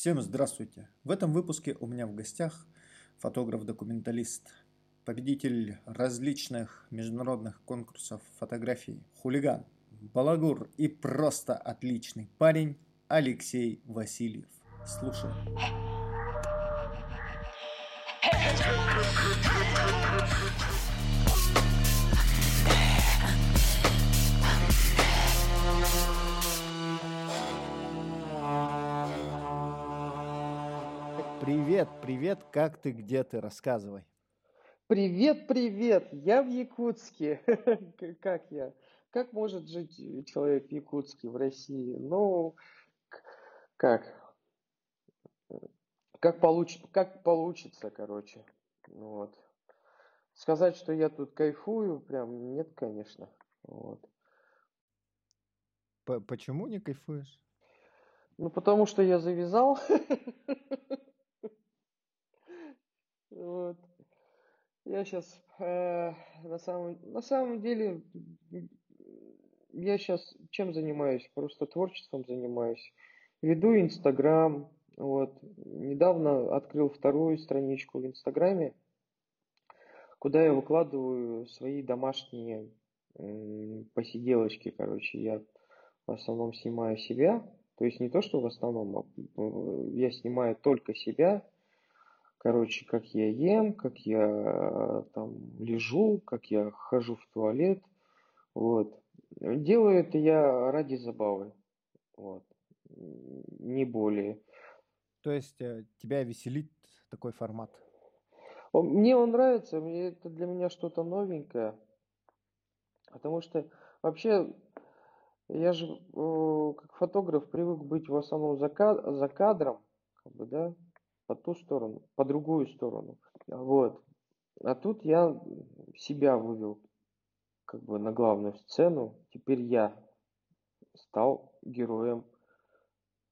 Всем здравствуйте! В этом выпуске у меня в гостях фотограф-документалист, победитель различных международных конкурсов фотографий, хулиган, балагур и просто отличный парень Алексей Васильев. Слушаем. Привет, привет, как ты, где ты, рассказывай. Привет, привет, я в Якутске. Как я? Как может жить человек в Якутске, в России? Ну, как? Как, получ... как получится, короче. Вот. Сказать, что я тут кайфую, прям нет, конечно. Вот. Почему не кайфуешь? Ну, потому что я завязал. Вот. Я сейчас э, на самом на самом деле я сейчас чем занимаюсь? Просто творчеством занимаюсь. Веду Инстаграм. Вот. Недавно открыл вторую страничку в Инстаграме, куда я выкладываю свои домашние посиделочки, короче. Я в основном снимаю себя. То есть не то, что в основном, а э, я снимаю только себя, Короче, как я ем, как я э, там лежу, как я хожу в туалет. Вот. Делаю это я ради забавы. Вот. Не более. То есть э, тебя веселит такой формат? Мне он нравится, мне это для меня что-то новенькое. Потому что вообще я же как фотограф привык быть в основном за, за кадром, как бы, да, по ту сторону, по другую сторону. Вот. А тут я себя вывел как бы на главную сцену. Теперь я стал героем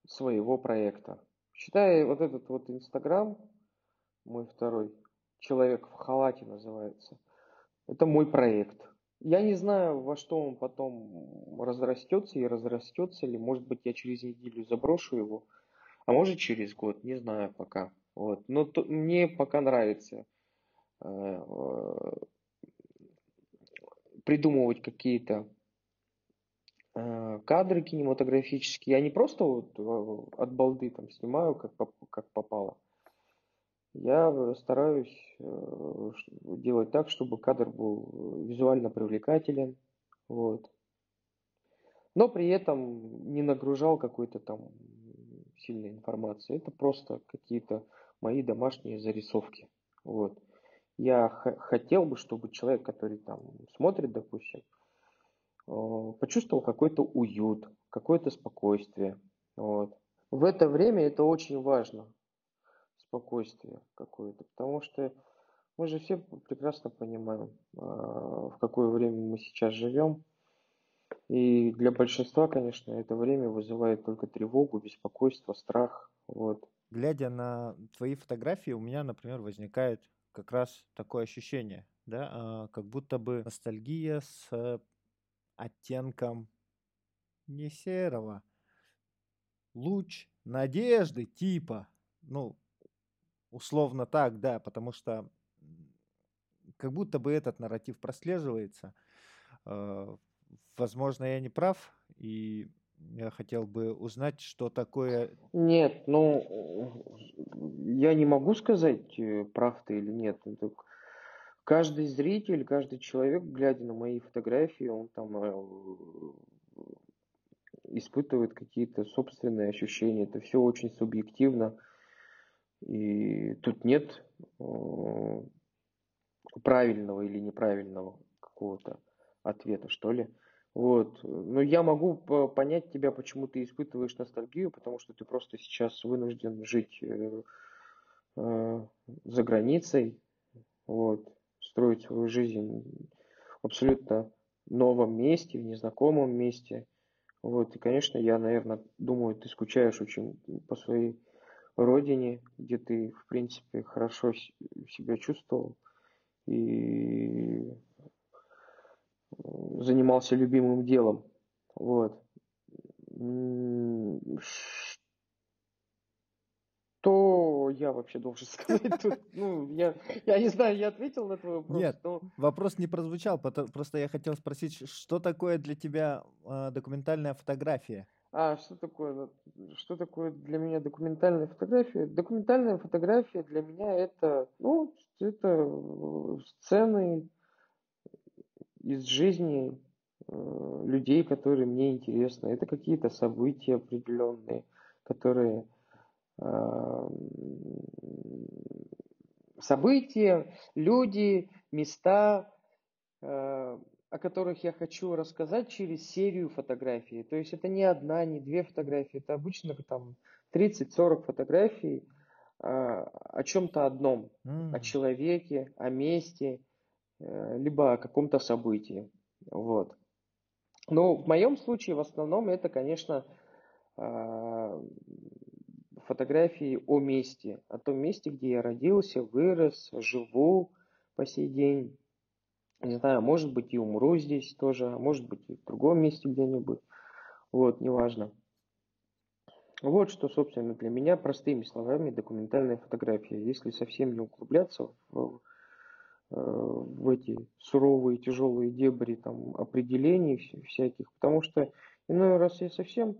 своего проекта. Считая вот этот вот Инстаграм, мой второй, человек в халате называется, это мой проект. Я не знаю, во что он потом разрастется и разрастется ли. Может быть, я через неделю заброшу его а может через год, не знаю пока. Вот. Но то, мне пока нравится э, э, придумывать какие-то э, кадры кинематографические. Я не просто вот э, от балды там снимаю, как, как попало. Я стараюсь э, делать так, чтобы кадр был визуально привлекателен. Вот. Но при этом не нагружал какой-то там сильной информации. Это просто какие-то мои домашние зарисовки. Вот. Я хотел бы, чтобы человек, который там смотрит, допустим, э, почувствовал какой-то уют, какое-то спокойствие. Вот. В это время это очень важно, спокойствие какое-то, потому что мы же все прекрасно понимаем, э, в какое время мы сейчас живем. И для большинства, конечно, это время вызывает только тревогу, беспокойство, страх. Вот. Глядя на твои фотографии, у меня, например, возникает как раз такое ощущение, да, а, как будто бы ностальгия с оттенком не серого, луч надежды типа, ну, условно так, да, потому что как будто бы этот нарратив прослеживается э, возможно, я не прав, и я хотел бы узнать, что такое... Нет, ну, я не могу сказать, э, прав ты или нет. Каждый зритель, каждый человек, глядя на мои фотографии, он там э, испытывает какие-то собственные ощущения. Это все очень субъективно. И тут нет э, правильного или неправильного какого-то ответа, что ли. Вот. Но я могу понять тебя, почему ты испытываешь ностальгию, потому что ты просто сейчас вынужден жить э, э, за границей, вот, строить свою жизнь в абсолютно новом месте, в незнакомом месте. Вот. И, конечно, я, наверное, думаю, ты скучаешь очень по своей родине, где ты, в принципе, хорошо себя чувствовал. И занимался любимым делом. Вот. что я вообще должен сказать тут? Ну, я, я не знаю, я ответил на твой вопрос. Нет, но... вопрос не прозвучал, просто я хотел спросить, что такое для тебя э, документальная фотография? А, что такое, что такое для меня документальная фотография? Документальная фотография для меня это, ну, это сцены из жизни э, людей, которые мне интересны. Это какие-то события определенные, которые э, события, люди, места, э, о которых я хочу рассказать через серию фотографий. То есть это не одна, не две фотографии, это обычно там 30-40 фотографий э, о чем-то одном, mm. о человеке, о месте, либо о каком-то событии. Вот. Но в моем случае в основном это, конечно, э, фотографии о месте, о том месте, где я родился, вырос, живу по сей день не знаю, может быть и умру здесь тоже, а может быть и в другом месте где-нибудь. Вот, неважно. Вот что, собственно, для меня простыми словами документальная фотография. Если совсем не углубляться в, э, в эти суровые, тяжелые дебри там, определений всяких, потому что иной раз я совсем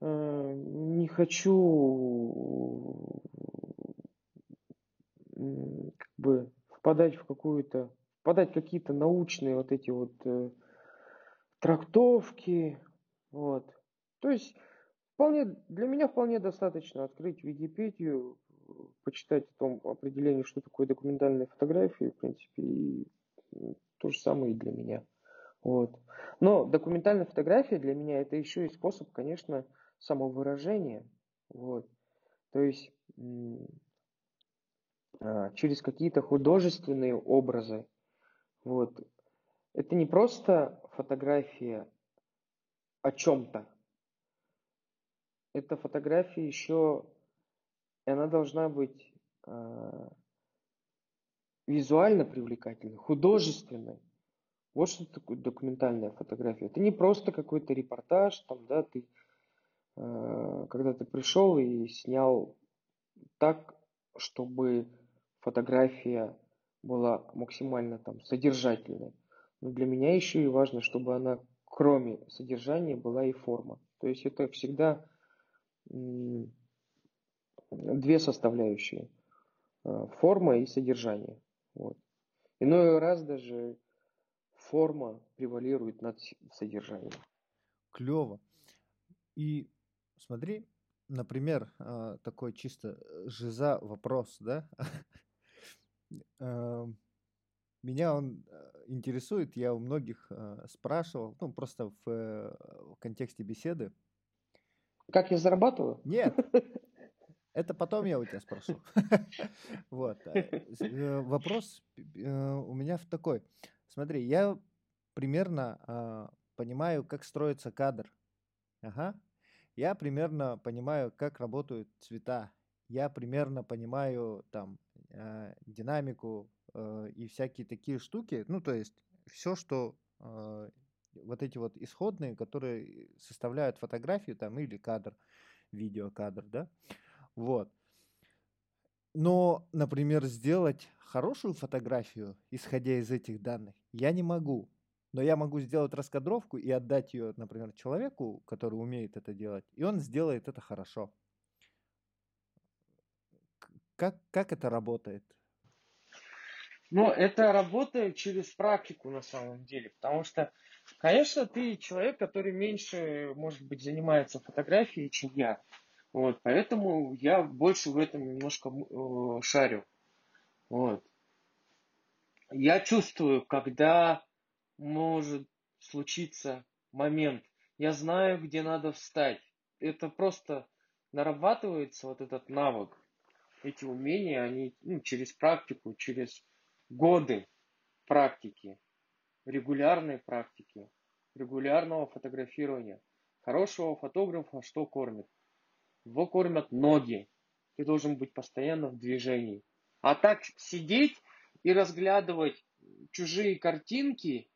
э, не хочу как бы впадать в какую-то подать какие-то научные вот эти вот э, трактовки. Вот. То есть вполне, для меня вполне достаточно открыть Википедию, почитать о том определении, что такое документальная фотография, в принципе, и то же самое и для меня. Вот. Но документальная фотография для меня это еще и способ, конечно, самовыражения. Вот. То есть а, через какие-то художественные образы вот. Это не просто фотография о чем-то. Это фотография еще, и она должна быть э, визуально привлекательной, художественной. Вот что такое документальная фотография. Это не просто какой-то репортаж, там, да, ты, э, когда ты пришел и снял так, чтобы фотография была максимально там содержательной. Но для меня еще и важно, чтобы она кроме содержания была и форма. То есть это всегда две составляющие. Э, форма и содержание. Вот. Иной раз даже форма превалирует над содержанием. Клево. И смотри, например, э, такой чисто жиза вопрос, да? Меня он э, интересует, я у многих э, спрашивал, ну, просто в, э, в контексте беседы. Как я зарабатываю? Нет, это потом я у тебя спрошу. Вот. Вопрос у меня в такой. Смотри, я примерно а, понимаю, как строится кадр. Ага. Я примерно понимаю, как работают цвета. Я примерно понимаю там э, динамику э, и всякие такие штуки. Ну, то есть все, что э, вот эти вот исходные, которые составляют фотографию там или кадр, видеокадр, да, вот. Но, например, сделать хорошую фотографию, исходя из этих данных, я не могу. Но я могу сделать раскадровку и отдать ее, например, человеку, который умеет это делать, и он сделает это хорошо. Как, как это работает? Ну, это работает через практику на самом деле, потому что, конечно, ты человек, который меньше, может быть, занимается фотографией, чем я. Вот, поэтому я больше в этом немножко э, шарю. Вот. Я чувствую, когда может случиться момент. Я знаю, где надо встать. Это просто нарабатывается вот этот навык эти умения, они ну, через практику, через годы практики, регулярной практики, регулярного фотографирования. Хорошего фотографа что кормит? Его кормят ноги. Ты должен быть постоянно в движении. А так сидеть и разглядывать чужие картинки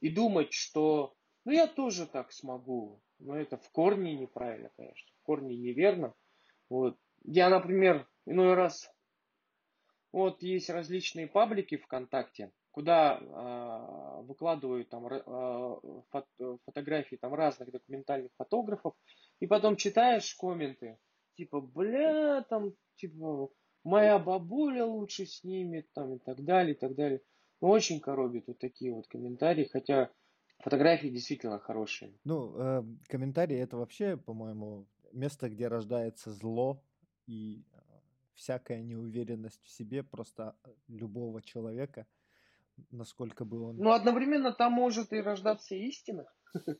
и думать, что ну я тоже так смогу. Но это в корне неправильно, конечно. В корне неверно. Вот я, например, иной раз, вот есть различные паблики ВКонтакте, куда э, выкладывают там э, фото, фотографии там разных документальных фотографов, и потом читаешь комменты, типа, бля, там, типа, моя бабуля лучше снимет, там, и так далее, и так далее. Ну, очень коробит вот такие вот комментарии, хотя фотографии действительно хорошие. Ну, э, комментарии это вообще, по-моему, место, где рождается зло и э, всякая неуверенность в себе просто любого человека – насколько бы он... Ну, одновременно там может и рождаться истина. То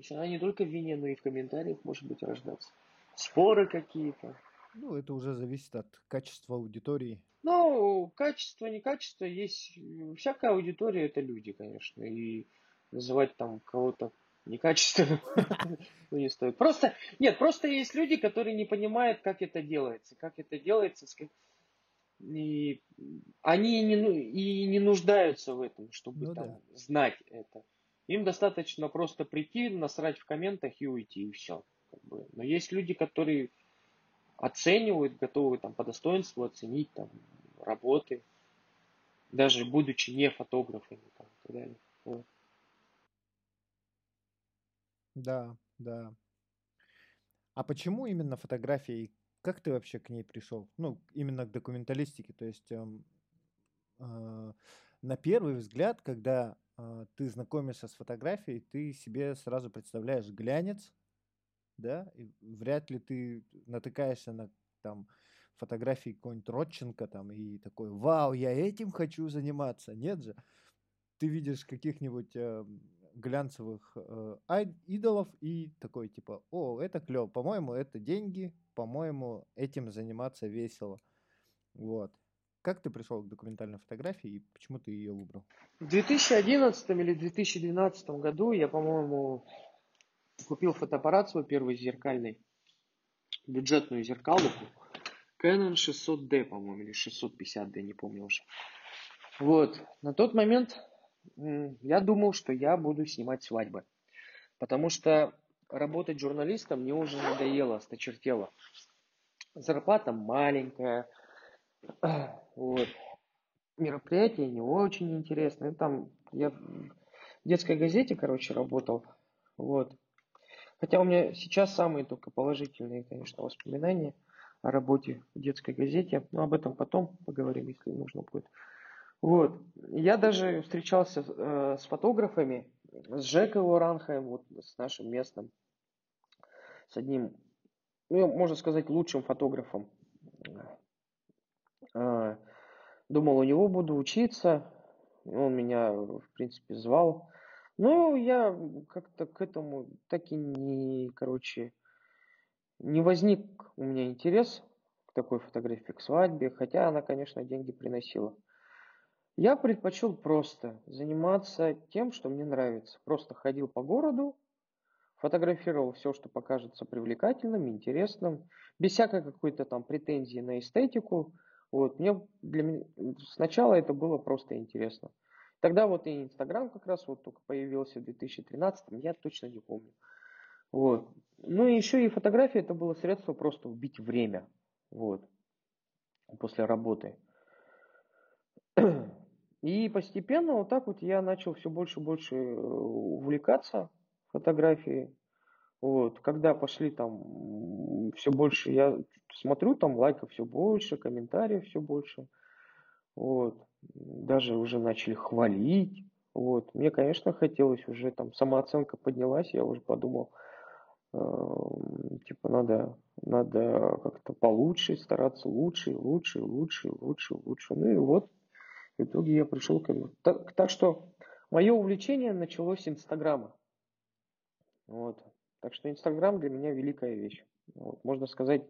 есть она не только в вине, но и в комментариях может быть рождаться. Споры какие-то. Ну, это уже зависит от качества аудитории. Ну, качество, не качество, есть... Всякая аудитория это люди, конечно. И называть там кого-то некачественным ну, не стоит. Просто, нет, просто есть люди, которые не понимают, как это делается. Как это делается, и они не, ну, и не нуждаются в этом, чтобы ну, там, да. знать это. Им достаточно просто прийти, насрать в комментах и уйти, и все. Как бы. Но есть люди, которые оценивают, готовы там, по достоинству оценить там, работы, даже будучи не фотографами там, и так далее. Вот. Да, да. А почему именно фотографии как ты вообще к ней пришел? Ну, именно к документалистике. То есть э, э, на первый взгляд, когда э, ты знакомишься с фотографией, ты себе сразу представляешь глянец, да, и вряд ли ты натыкаешься на там фотографии какой-нибудь Родченко там и такой, вау, я этим хочу заниматься. Нет же. Ты видишь каких-нибудь э, глянцевых э, идолов и такой типа, о, это клево, по-моему, это деньги, по-моему, этим заниматься весело. Вот. Как ты пришел к документальной фотографии и почему ты ее выбрал? В 2011 или 2012 году я, по-моему, купил фотоаппарат свой первый зеркальный, бюджетную зеркалку, Canon 600D, по-моему, или 650D, не помню уже. Вот. На тот момент я думал, что я буду снимать свадьбы. Потому что работать журналистом мне уже надоело, осточертело. Зарплата маленькая. Вот. Мероприятие не очень интересное. Там я в детской газете, короче, работал. Вот. Хотя у меня сейчас самые только положительные, конечно, воспоминания о работе в детской газете. Но об этом потом поговорим, если нужно будет. Вот. Я даже встречался э, с фотографами, с Жекой Лоранхаем, вот, с нашим местным, с одним, ну, можно сказать, лучшим фотографом. Э, думал, у него буду учиться. Он меня, в принципе, звал. Но я как-то к этому так и не, короче, не возник у меня интерес к такой фотографии, к свадьбе, хотя она, конечно, деньги приносила. Я предпочел просто заниматься тем, что мне нравится. Просто ходил по городу, фотографировал все, что покажется привлекательным, интересным, без всякой какой-то там претензии на эстетику. Вот, мне для меня сначала это было просто интересно. Тогда вот и Инстаграм как раз вот только появился в 2013, я точно не помню. Вот. Ну и еще и фотография это было средство просто убить время. Вот. После работы. И постепенно вот так вот я начал все больше и больше э, увлекаться фотографией. Вот, когда пошли там все больше, я смотрю, там лайков все больше, комментариев все больше. Вот, даже уже начали хвалить. Вот, мне, конечно, хотелось уже там самооценка поднялась, я уже подумал, э, типа надо, надо как-то получше стараться, лучше, лучше, лучше, лучше, лучше. Ну и вот в итоге я пришел к этому. Так, так что мое увлечение началось с Инстаграма. Вот. Так что Инстаграм для меня великая вещь. Вот. Можно сказать,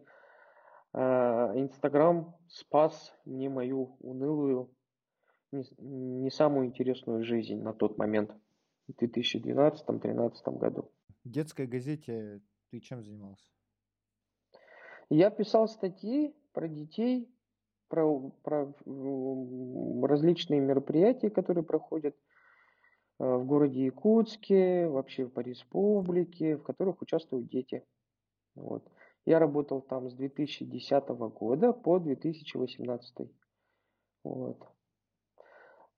а, Инстаграм спас мне мою унылую, не, не самую интересную жизнь на тот момент, в 2012-2013 году. В детской газете ты чем занимался? Я писал статьи про детей, про, про различные мероприятия, которые проходят э, в городе Якутске, вообще по республике, в которых участвуют дети. Вот. Я работал там с 2010 года по 2018. Вот.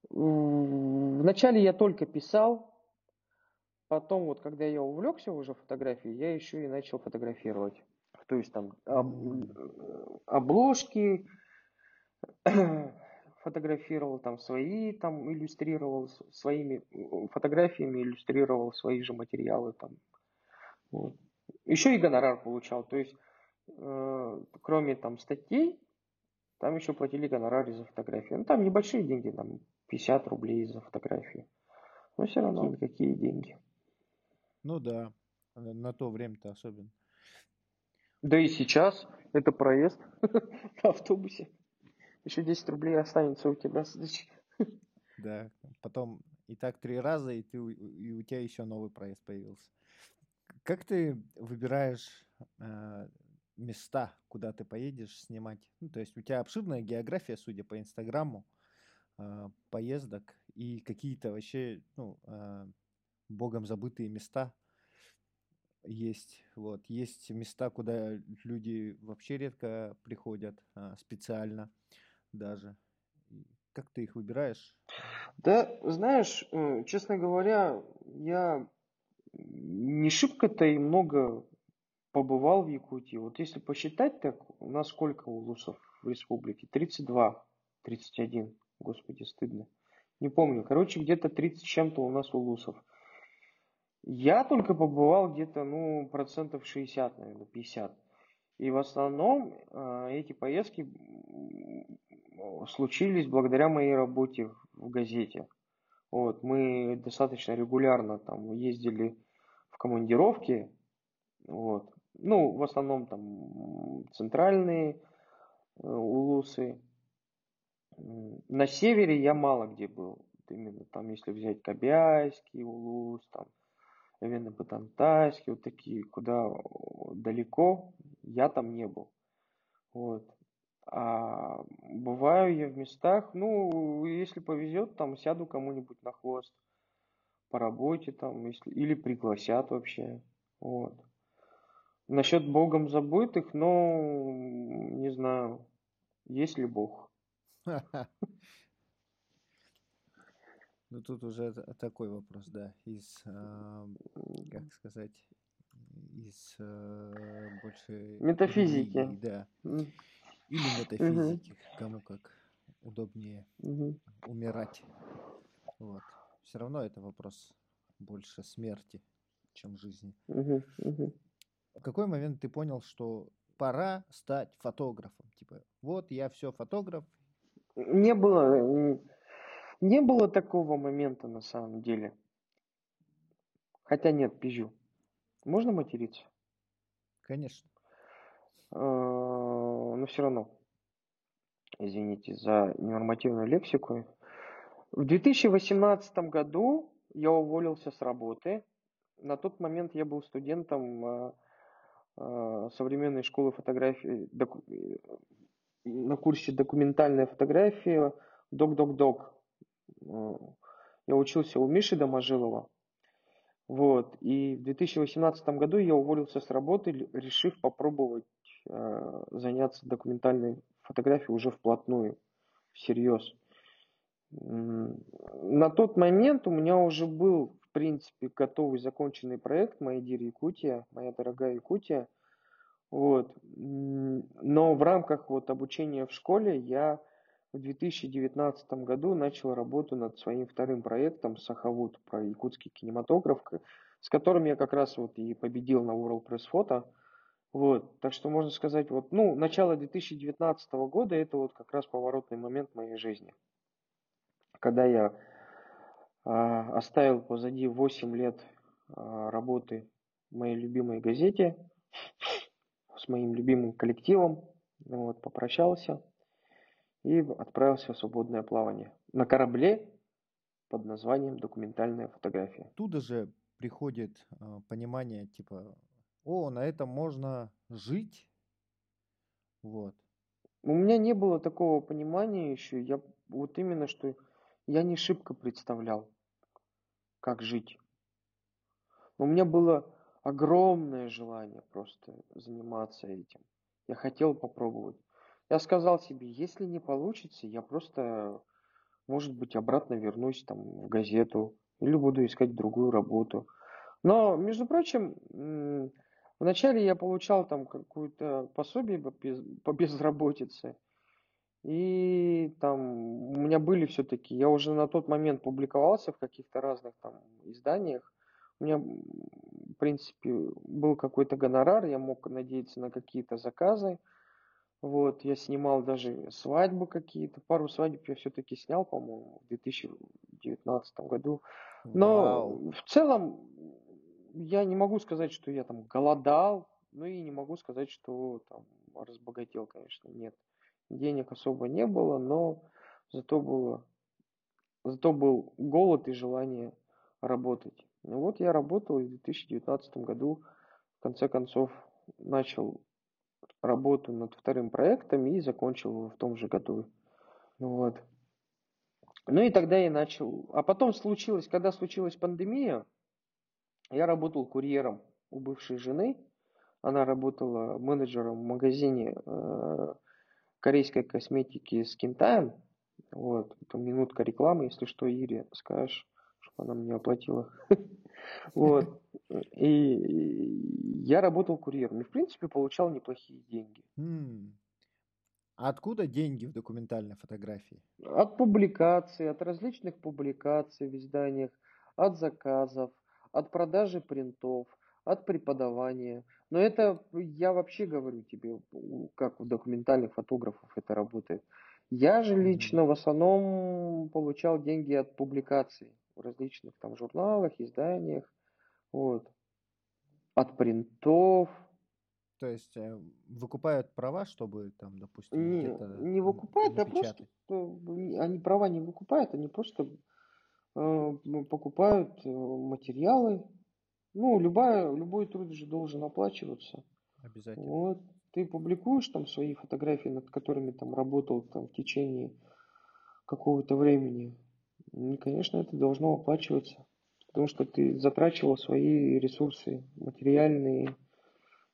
Вначале я только писал, потом вот когда я увлекся уже фотографией, я еще и начал фотографировать. То есть там об, обложки фотографировал, там свои, там иллюстрировал своими фотографиями, иллюстрировал свои же материалы там. Вот. Еще и гонорар получал, то есть э, кроме там статей, там еще платили гонорары за фотографию. Ну там небольшие деньги, там 50 рублей за фотографию. Но все равно какие деньги. Ну да, на то время-то особенно. Да и сейчас это проезд на автобусе. Еще 10 рублей останется у тебя сдачи. Да, потом и так три раза, и, ты, и у тебя еще новый проезд появился. Как ты выбираешь э, места, куда ты поедешь снимать? Ну, то есть у тебя обширная география, судя по Инстаграму, э, поездок и какие-то вообще ну, э, богом забытые места – есть. Вот. Есть места, куда люди вообще редко приходят, а, специально даже. Как ты их выбираешь? Да, знаешь, э, честно говоря, я не шибко-то и много побывал в Якутии. Вот если посчитать так, у нас сколько улусов в республике? 32, 31, господи, стыдно. Не помню. Короче, где-то 30 чем-то у нас улусов. Я только побывал где-то, ну, процентов 60, наверное, 50. И в основном э, эти поездки случились благодаря моей работе в газете. Вот, мы достаточно регулярно там ездили в командировки. Вот. Ну, в основном там центральные э, улусы. На севере я мало где был. Именно там, если взять Кобяйский улус, там именно Батантайский, вот такие, куда далеко, я там не был. Вот. А бываю я в местах, ну, если повезет, там сяду кому-нибудь на хвост по работе там, если, или пригласят вообще. Вот. Насчет Богом забытых, ну, не знаю, есть ли Бог. Ну, тут уже такой вопрос, да, из, э, как сказать, из э, больше... Метафизики. Да. Или метафизики, угу. кому как удобнее угу. умирать. Вот. Все равно это вопрос больше смерти, чем жизни. Угу. Угу. В какой момент ты понял, что пора стать фотографом? Типа, вот я все фотограф. Не было не было такого момента на самом деле. Хотя нет, пизжу. Можно материться? Конечно. А, но все равно. Извините за ненормативную лексику. В 2018 году я уволился с работы. На тот момент я был студентом а, а, современной школы фотографии на курсе документальная фотография док-док-док я учился у Миши Доможилова. Вот. И в 2018 году я уволился с работы, решив попробовать э, заняться документальной фотографией уже вплотную, всерьез. На тот момент у меня уже был, в принципе, готовый законченный проект «Моя Дир Якутия», «Моя дорогая Якутия». Вот. Но в рамках вот обучения в школе я в 2019 году начал работу над своим вторым проектом «Сахавуд» про якутский кинематограф, с которым я как раз вот и победил на World Press Photo. Вот, так что можно сказать, вот, ну, начало 2019 года это вот как раз поворотный момент моей жизни. Когда я э, оставил позади 8 лет э, работы в моей любимой газете с моим любимым коллективом, вот, попрощался, и отправился в свободное плавание на корабле под названием «Документальная фотография». Оттуда же приходит э, понимание, типа, о, на этом можно жить, вот. У меня не было такого понимания еще, я вот именно, что я не шибко представлял, как жить. У меня было огромное желание просто заниматься этим. Я хотел попробовать. Я сказал себе, если не получится, я просто, может быть, обратно вернусь там в газету или буду искать другую работу. Но, между прочим, вначале я получал там какое-то пособие по безработице. И там у меня были все-таки, я уже на тот момент публиковался в каких-то разных там изданиях. У меня, в принципе, был какой-то гонорар, я мог надеяться на какие-то заказы. Вот, я снимал даже свадьбы какие-то. Пару свадеб я все-таки снял, по-моему, в 2019 году. Но Вау. в целом я не могу сказать, что я там голодал, ну и не могу сказать, что там разбогател, конечно, нет. Денег особо не было, но зато было, зато был голод и желание работать. Ну вот я работал и в 2019 году, в конце концов, начал работу над вторым проектом и закончил его в том же году. Вот. Ну и тогда я начал. А потом случилось, когда случилась пандемия, я работал курьером у бывшей жены. Она работала менеджером в магазине э, корейской косметики Skin Time. Вот, это минутка рекламы, если что, Ире скажешь, чтобы она мне оплатила. Вот. И я работал курьером. И, в принципе, получал неплохие деньги. А откуда деньги в документальной фотографии? От публикаций, от различных публикаций в изданиях, от заказов, от продажи принтов, от преподавания. Но это я вообще говорю тебе, как у документальных фотографов это работает. Я же лично в основном получал деньги от публикаций в различных там журналах, изданиях, вот, от принтов. То есть э, выкупают права, чтобы там, допустим, не, не выкупают, а просто они права не выкупают, они просто покупают э, материалы. Ну, любая, любой труд же должен оплачиваться. Обязательно. Вот, ты публикуешь там свои фотографии, над которыми там работал там в течение какого-то времени. И, конечно, это должно оплачиваться, потому что ты затрачивал свои ресурсы материальные,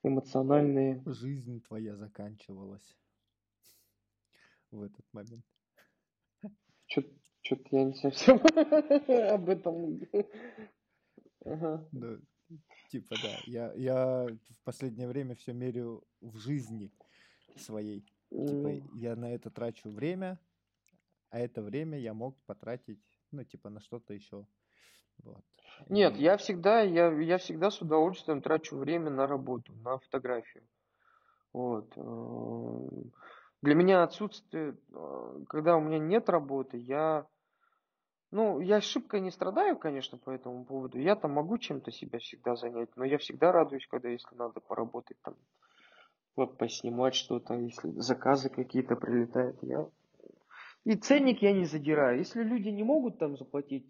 эмоциональные. Жизнь твоя заканчивалась в этот момент. Что-то я не совсем об этом. Ага. Да, типа, да. Я, я в последнее время все мерю в жизни своей. Типа, я на это трачу время, а это время я мог потратить, ну, типа, на что-то еще. Вот. Нет, я всегда, я, я всегда с удовольствием трачу время на работу, на фотографию. Вот. Эм, для меня отсутствие, э, когда у меня нет работы, я, ну, я ошибкой не страдаю, конечно, по этому поводу. Я там могу чем-то себя всегда занять, но я всегда радуюсь, когда, если надо поработать там, вот поснимать что-то, если заказы какие-то прилетают, я и ценник я не задираю. Если люди не могут там заплатить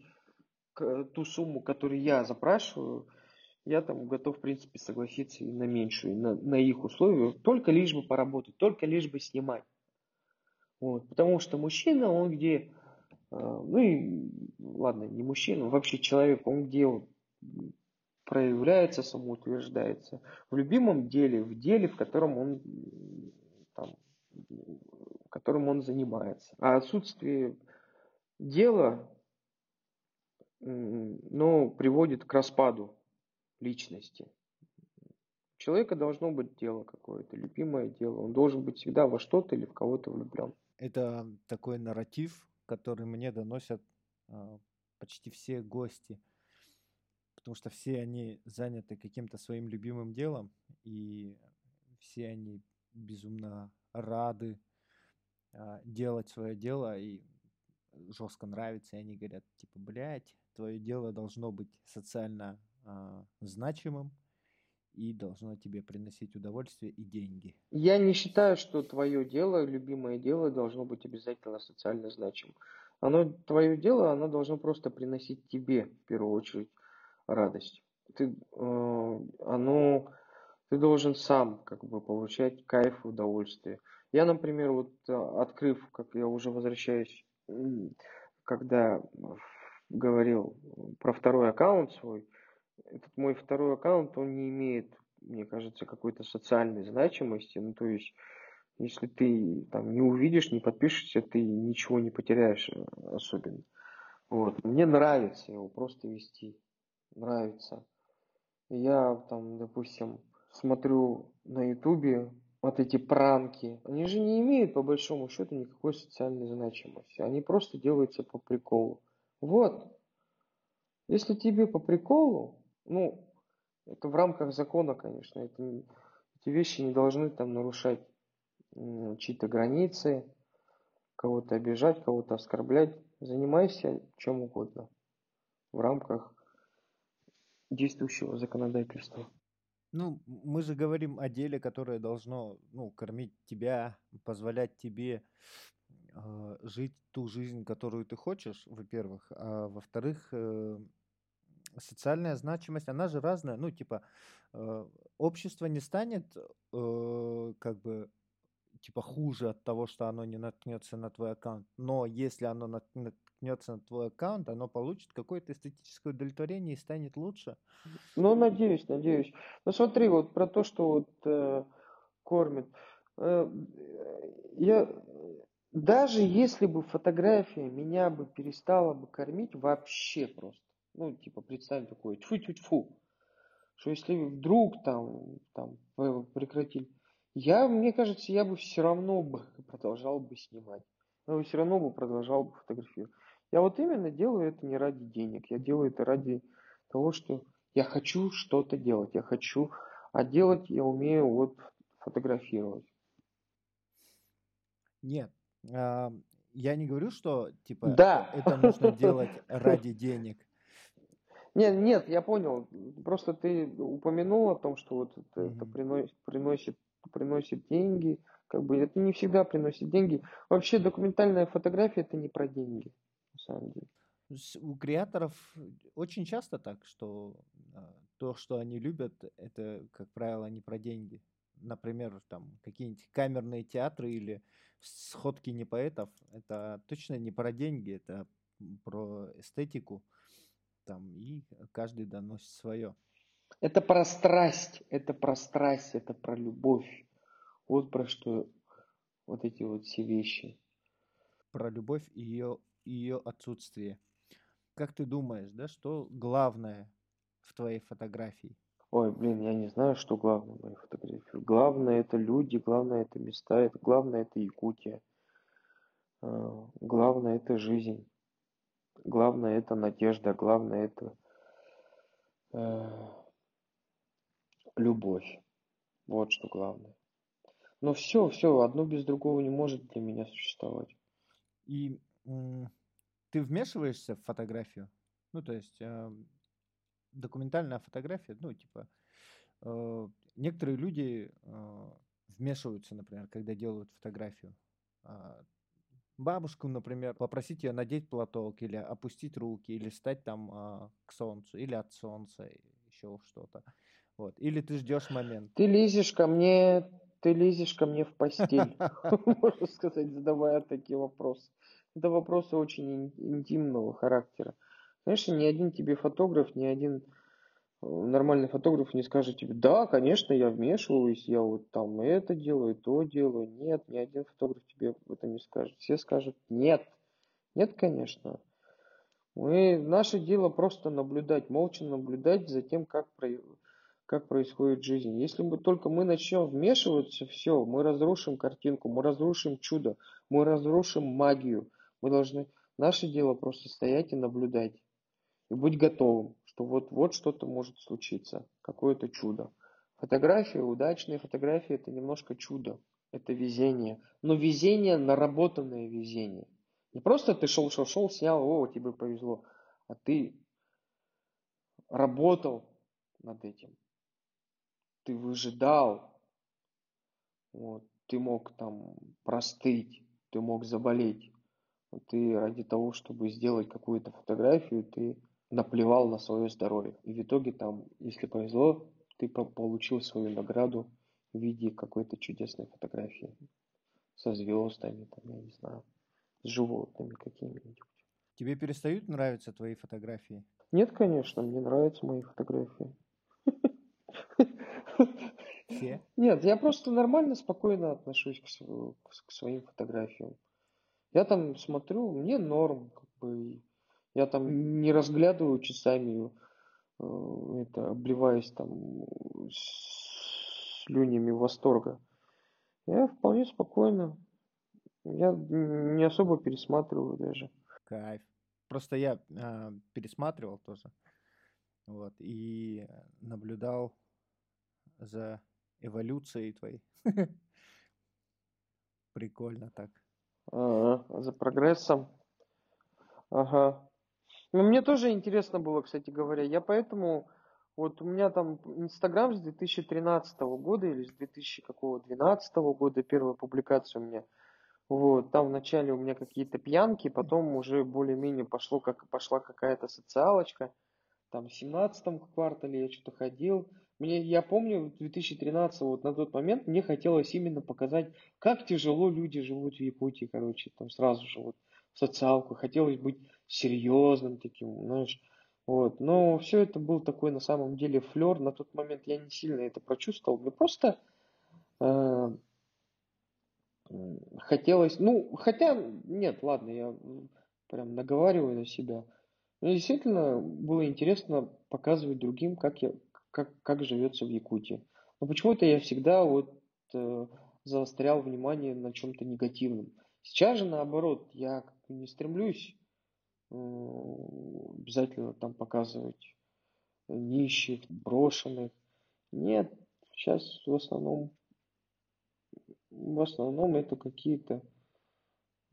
ту сумму, которую я запрашиваю, я там готов, в принципе, согласиться и на меньшую, на, на их условия, только лишь бы поработать, только лишь бы снимать. Вот, потому что мужчина, он где, ну и, ладно, не мужчина, вообще человек, он где проявляется, самоутверждается в любимом деле, в деле, в котором он там, которым он занимается. А отсутствие дела ну, приводит к распаду личности. У человека должно быть дело какое-то, любимое дело. Он должен быть всегда во что-то или в кого-то влюблен. Это такой нарратив, который мне доносят э, почти все гости. Потому что все они заняты каким-то своим любимым делом, и все они безумно рады э, делать свое дело, и жестко нравится, и они говорят, типа, блядь, твое дело должно быть социально э, значимым и должно тебе приносить удовольствие и деньги. Я не считаю, что твое дело, любимое дело, должно быть обязательно социально значимым. Оно, твое дело, оно должно просто приносить тебе, в первую очередь, радость. Ты, э, оно, ты должен сам как бы получать кайф, удовольствие. Я, например, вот открыв, как я уже возвращаюсь, когда говорил про второй аккаунт свой, этот мой второй аккаунт, он не имеет, мне кажется, какой-то социальной значимости. Ну, то есть, если ты там не увидишь, не подпишешься, ты ничего не потеряешь э, особенно. Вот. Мне нравится его просто вести. Нравится. Я там, допустим, смотрю на ютубе вот эти пранки. Они же не имеют, по большому счету, никакой социальной значимости. Они просто делаются по приколу. Вот. Если тебе по приколу, ну, это в рамках закона, конечно. Это, эти вещи не должны там нарушать чьи-то границы, кого-то обижать, кого-то оскорблять. Занимайся чем угодно в рамках действующего законодательства. Ну, мы же говорим о деле, которое должно, ну, кормить тебя, позволять тебе э, жить ту жизнь, которую ты хочешь, во-первых, а во-вторых, э, социальная значимость, она же разная. Ну, типа, э, общество не станет э, как бы типа хуже от того, что оно не наткнется на твой аккаунт. Но если оно наткнется на твой аккаунт, оно получит какое-то эстетическое удовлетворение и станет лучше. Ну, надеюсь, надеюсь. Ну, смотри, вот про то, что вот э, кормит. Э, я даже если бы фотография меня бы перестала бы кормить вообще просто, ну, типа, представь такое, тьфу-тьфу-тьфу, что если вдруг там, там прекратили, я, мне кажется, я бы все равно бы продолжал бы снимать. Но все равно бы продолжал бы фотографировать. Я вот именно делаю это не ради денег. Я делаю это ради того, что я хочу что-то делать. Я хочу, а делать я умею вот фотографировать. Нет, а, я не говорю, что типа да. это нужно делать ради денег. Нет, нет, я понял. Просто ты упомянул о том, что вот это, mm-hmm. это приносит, приносит приносит деньги. Как бы это не всегда приносит деньги. Вообще документальная фотография это не про деньги, на самом деле. У креаторов очень часто так, что а, то, что они любят, это, как правило, не про деньги. Например, там какие-нибудь камерные театры или сходки не поэтов, это точно не про деньги, это про эстетику. Там, и каждый доносит свое. Это про страсть, это про страсть, это про любовь. Вот про что вот эти вот все вещи. Про любовь и ее, ее отсутствие. Как ты думаешь, да, что главное в твоей фотографии? Ой, блин, я не знаю, что главное в моей фотографии. Главное это люди, главное это места, это главное это Якутия. А, главное это жизнь. Главное это надежда, главное это э, любовь. Вот что главное. Но все, все, одно без другого не может для меня существовать. И ты вмешиваешься в фотографию? Ну, то есть э, документальная фотография, ну, типа, э, некоторые люди э, вмешиваются, например, когда делают фотографию. Э, бабушку, например, попросить ее надеть платок или опустить руки, или стать там э, к солнцу, или от солнца, еще что-то. Вот. Или ты ждешь момент. Ты лезешь ко мне, ты лезешь ко мне в постель, можно сказать, задавая такие вопросы. Это вопросы очень интимного характера. Конечно, ни один тебе фотограф, ни один нормальный фотограф не скажет тебе, да, конечно, я вмешиваюсь, я вот там это делаю, то делаю. Нет, ни один фотограф тебе это не скажет. Все скажут, нет. Нет, конечно. Мы, наше дело просто наблюдать, молча наблюдать за тем, как как происходит жизнь. Если мы только мы начнем вмешиваться, все, мы разрушим картинку, мы разрушим чудо, мы разрушим магию. Мы должны, наше дело просто стоять и наблюдать. И быть готовым, что вот, вот что-то может случиться, какое-то чудо. Фотография, удачные фотографии, это немножко чудо, это везение. Но везение, наработанное везение. Не просто ты шел, шел, шел, снял, о, тебе повезло, а ты работал над этим ты выжидал, вот, ты мог там простыть, ты мог заболеть. Вот ты ради того, чтобы сделать какую-то фотографию, ты наплевал на свое здоровье. И в итоге там, если повезло, ты получил свою награду в виде какой-то чудесной фотографии со звездами, там, я не знаю, с животными какими-нибудь. Тебе перестают нравиться твои фотографии? Нет, конечно, мне нравятся мои фотографии. Все? Нет, я просто нормально, спокойно отношусь к, к своим фотографиям. Я там смотрю, мне норм, как бы. Я там не разглядываю часами, э, это, обливаясь там слюнями восторга. Я вполне спокойно. Я не особо пересматриваю даже. Кайф. Просто я э, пересматривал тоже. Вот, и наблюдал за эволюцией твоей. Прикольно так. За прогрессом. Ага. Ну, мне тоже интересно было, кстати говоря. Я поэтому... Вот у меня там Инстаграм с 2013 года или с 2012 года первая публикация у меня. Вот, там вначале у меня какие-то пьянки, потом уже более-менее пошло, как, пошла какая-то социалочка. Там в 17 квартале я что-то ходил. Мне, я помню, в 2013, вот на тот момент, мне хотелось именно показать, как тяжело люди живут в Якутии, короче, там сразу же вот социалку. Хотелось быть серьезным таким, знаешь. Вот. Но все это был такой на самом деле флер. На тот момент я не сильно это прочувствовал. Мне просто э, хотелось, ну, хотя, нет, ладно, я прям наговариваю на себя. Мне действительно было интересно показывать другим, как, я, как, как живется в Якутии. Но почему-то я всегда вот э, заострял внимание на чем-то негативном. Сейчас же наоборот, я не стремлюсь э, обязательно там показывать нищих, брошенных. Нет, сейчас в основном в основном это какие-то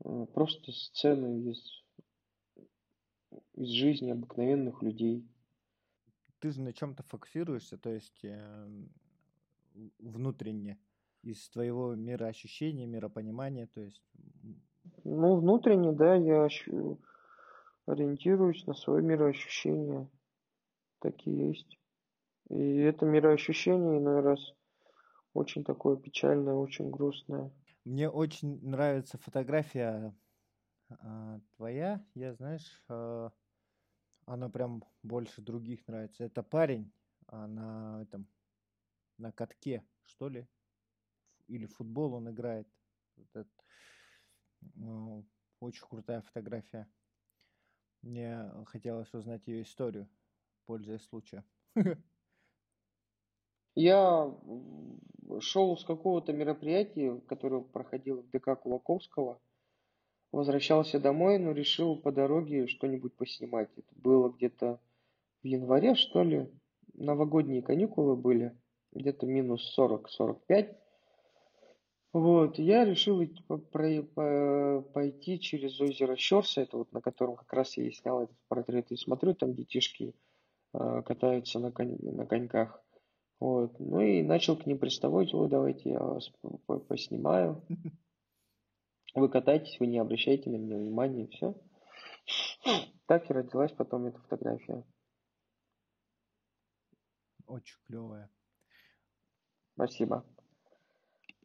э, просто сцены из, из жизни обыкновенных людей. Ты же на чем-то фокусируешься, то есть э, внутренне, из твоего мира ощущения, миропонимания, то есть... Ну, внутренне, да, я ориентируюсь на свое мироощущение. Такие есть. И это мироощущение иной раз очень такое печальное, очень грустное. Мне очень нравится фотография а, твоя. Я, знаешь, а, она прям больше других нравится. Это парень а, на этом, на катке, что ли? Или футбол он играет. Вот это, ну, очень крутая фотография. Мне хотелось узнать ее историю, пользуясь случаем. Я шел с какого-то мероприятия, которое проходило в ДК Кулаковского, возвращался домой, но решил по дороге что-нибудь поснимать. Это было где-то в январе, что ли, новогодние каникулы были, где-то минус 40-45. Вот, я решил пойти через озеро Щерса, это вот на котором как раз я и снял этот портрет, и смотрю, там детишки э, катаются на, конь, на коньках. Вот. Ну и начал к ним приставать, ой, давайте я вас поснимаю. Вы катайтесь, вы не обращайте на меня внимания, и все. Так и родилась потом эта фотография. Очень клевая. Спасибо.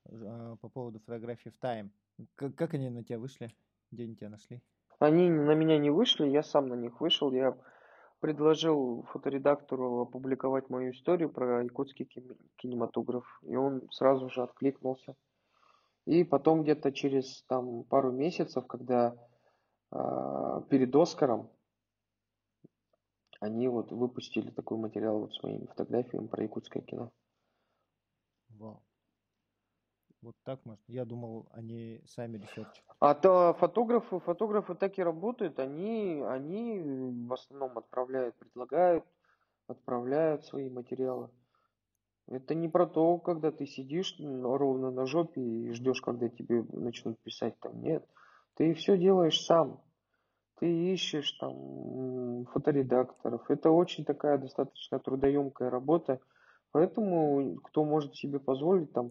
А, по поводу фотографий в Time. Как, как они на тебя вышли? Где они тебя нашли? Они на меня не вышли, я сам на них вышел. Я предложил фоторедактору опубликовать мою историю про якутский кинематограф, и он сразу же откликнулся. И потом где-то через там, пару месяцев, когда э, перед Оскаром они вот выпустили такой материал вот с моими фотографиями про якутское кино. Вау. Вот так можно. Я думал, они сами research ат. А то фотографы, фотографы так и работают. Они, они в основном отправляют, предлагают, отправляют свои материалы. Это не про то, когда ты сидишь ровно на жопе и ждешь, когда тебе начнут писать там. Нет. Ты все делаешь сам. Ты ищешь там фоторедакторов. Это очень такая достаточно трудоемкая работа. Поэтому кто может себе позволить там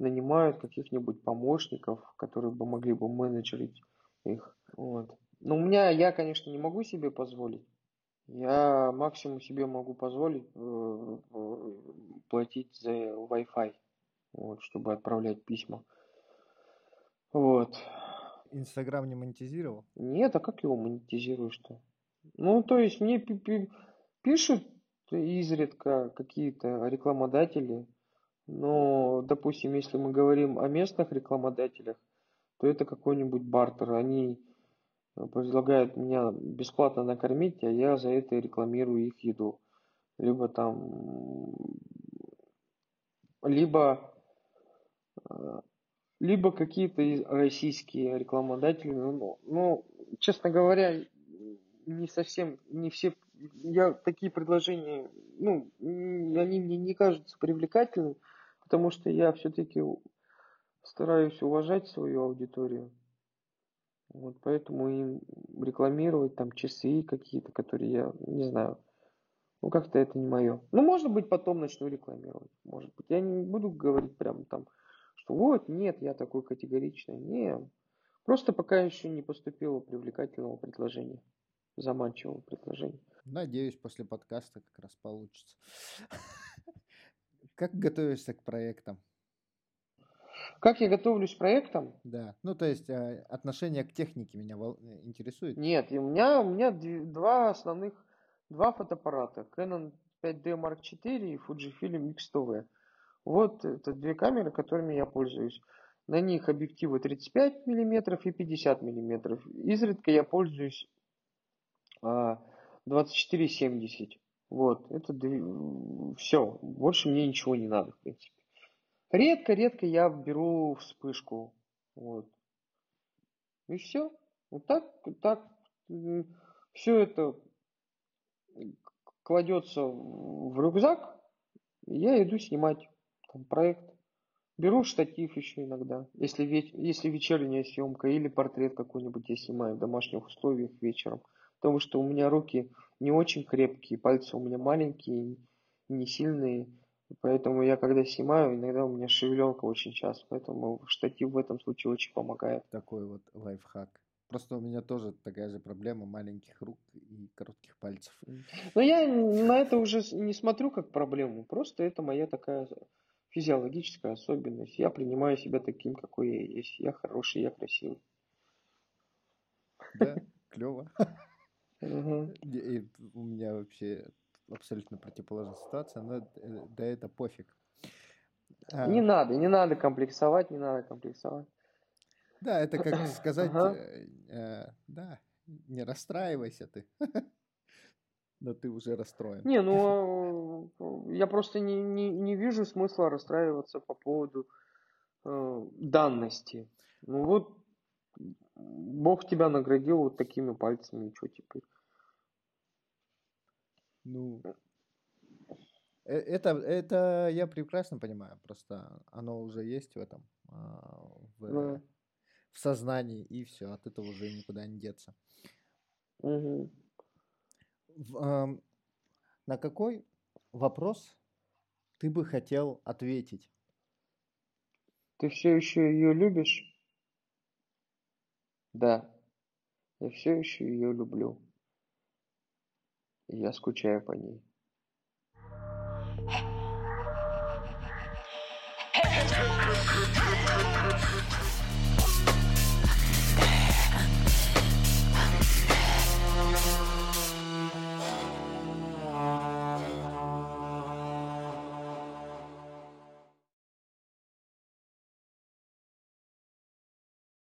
нанимают каких-нибудь помощников, которые бы могли бы менеджерить их. Вот. Но у меня, я, конечно, не могу себе позволить. Я максимум себе могу позволить э, э, платить за Wi-Fi, вот, чтобы отправлять письма. Вот. Инстаграм не монетизировал? Нет, а как его монетизируешь-то? Ну, то есть мне пишут изредка какие-то рекламодатели, но, допустим, если мы говорим о местных рекламодателях, то это какой-нибудь бартер. Они предлагают меня бесплатно накормить, а я за это рекламирую их еду. Либо там, либо, э, либо какие-то российские рекламодатели. Ну, ну, честно говоря, не совсем, не все, я такие предложения, ну, они мне не кажутся привлекательными, потому что я все-таки стараюсь уважать свою аудиторию. Вот поэтому им рекламировать там часы какие-то, которые я не знаю. Ну, как-то это не мое. Ну, может быть, потом начну рекламировать. Может быть. Я не буду говорить прям там, что вот, нет, я такой категоричный. Не. Просто пока еще не поступило привлекательного предложения. Заманчивого предложения. Надеюсь, после подкаста как раз получится. Как готовишься к проектам? Как я готовлюсь к проектам? Да. Ну, то есть э, отношение к технике меня э, интересует. Нет, у меня, у меня два основных, два фотоаппарата. Canon 5D Mark IV и Fujifilm X100V. Вот это две камеры, которыми я пользуюсь. На них объективы 35 мм и 50 мм. Изредка я пользуюсь а, 24-70. Вот, это все. Больше мне ничего не надо, в принципе. Редко-редко я беру вспышку. Вот. И все. Вот так, так все это кладется в рюкзак, и я иду снимать там, проект. Беру штатив еще иногда, если, веч- если вечерняя съемка или портрет какой-нибудь я снимаю в домашних условиях вечером. Потому что у меня руки не очень крепкие, пальцы у меня маленькие, не сильные. Поэтому я когда снимаю, иногда у меня шевеленка очень часто. Поэтому штатив в этом случае очень помогает. Такой вот лайфхак. Просто у меня тоже такая же проблема маленьких рук и коротких пальцев. Но я на это уже не смотрю как проблему. Просто это моя такая физиологическая особенность. Я принимаю себя таким, какой я есть. Я хороший, я красивый. Да, клево. И у меня вообще абсолютно противоположная ситуация, но э, да это пофиг. А. Не надо, не надо комплексовать, не надо комплексовать. Да, это как сказать, ага. э, э, да, не расстраивайся ты. Но ты уже расстроен. Не, ну а, я просто не, не, не вижу смысла расстраиваться по поводу э, данности. Ну вот Бог тебя наградил вот такими пальцами, и что теперь? Ну, э, это, это я прекрасно понимаю, просто оно уже есть в этом, а, в, ну. в сознании, и все, от этого уже никуда не деться. Угу. В, э, на какой вопрос ты бы хотел ответить? Ты все еще ее любишь? Да, я все еще ее люблю. Я скучаю по ней.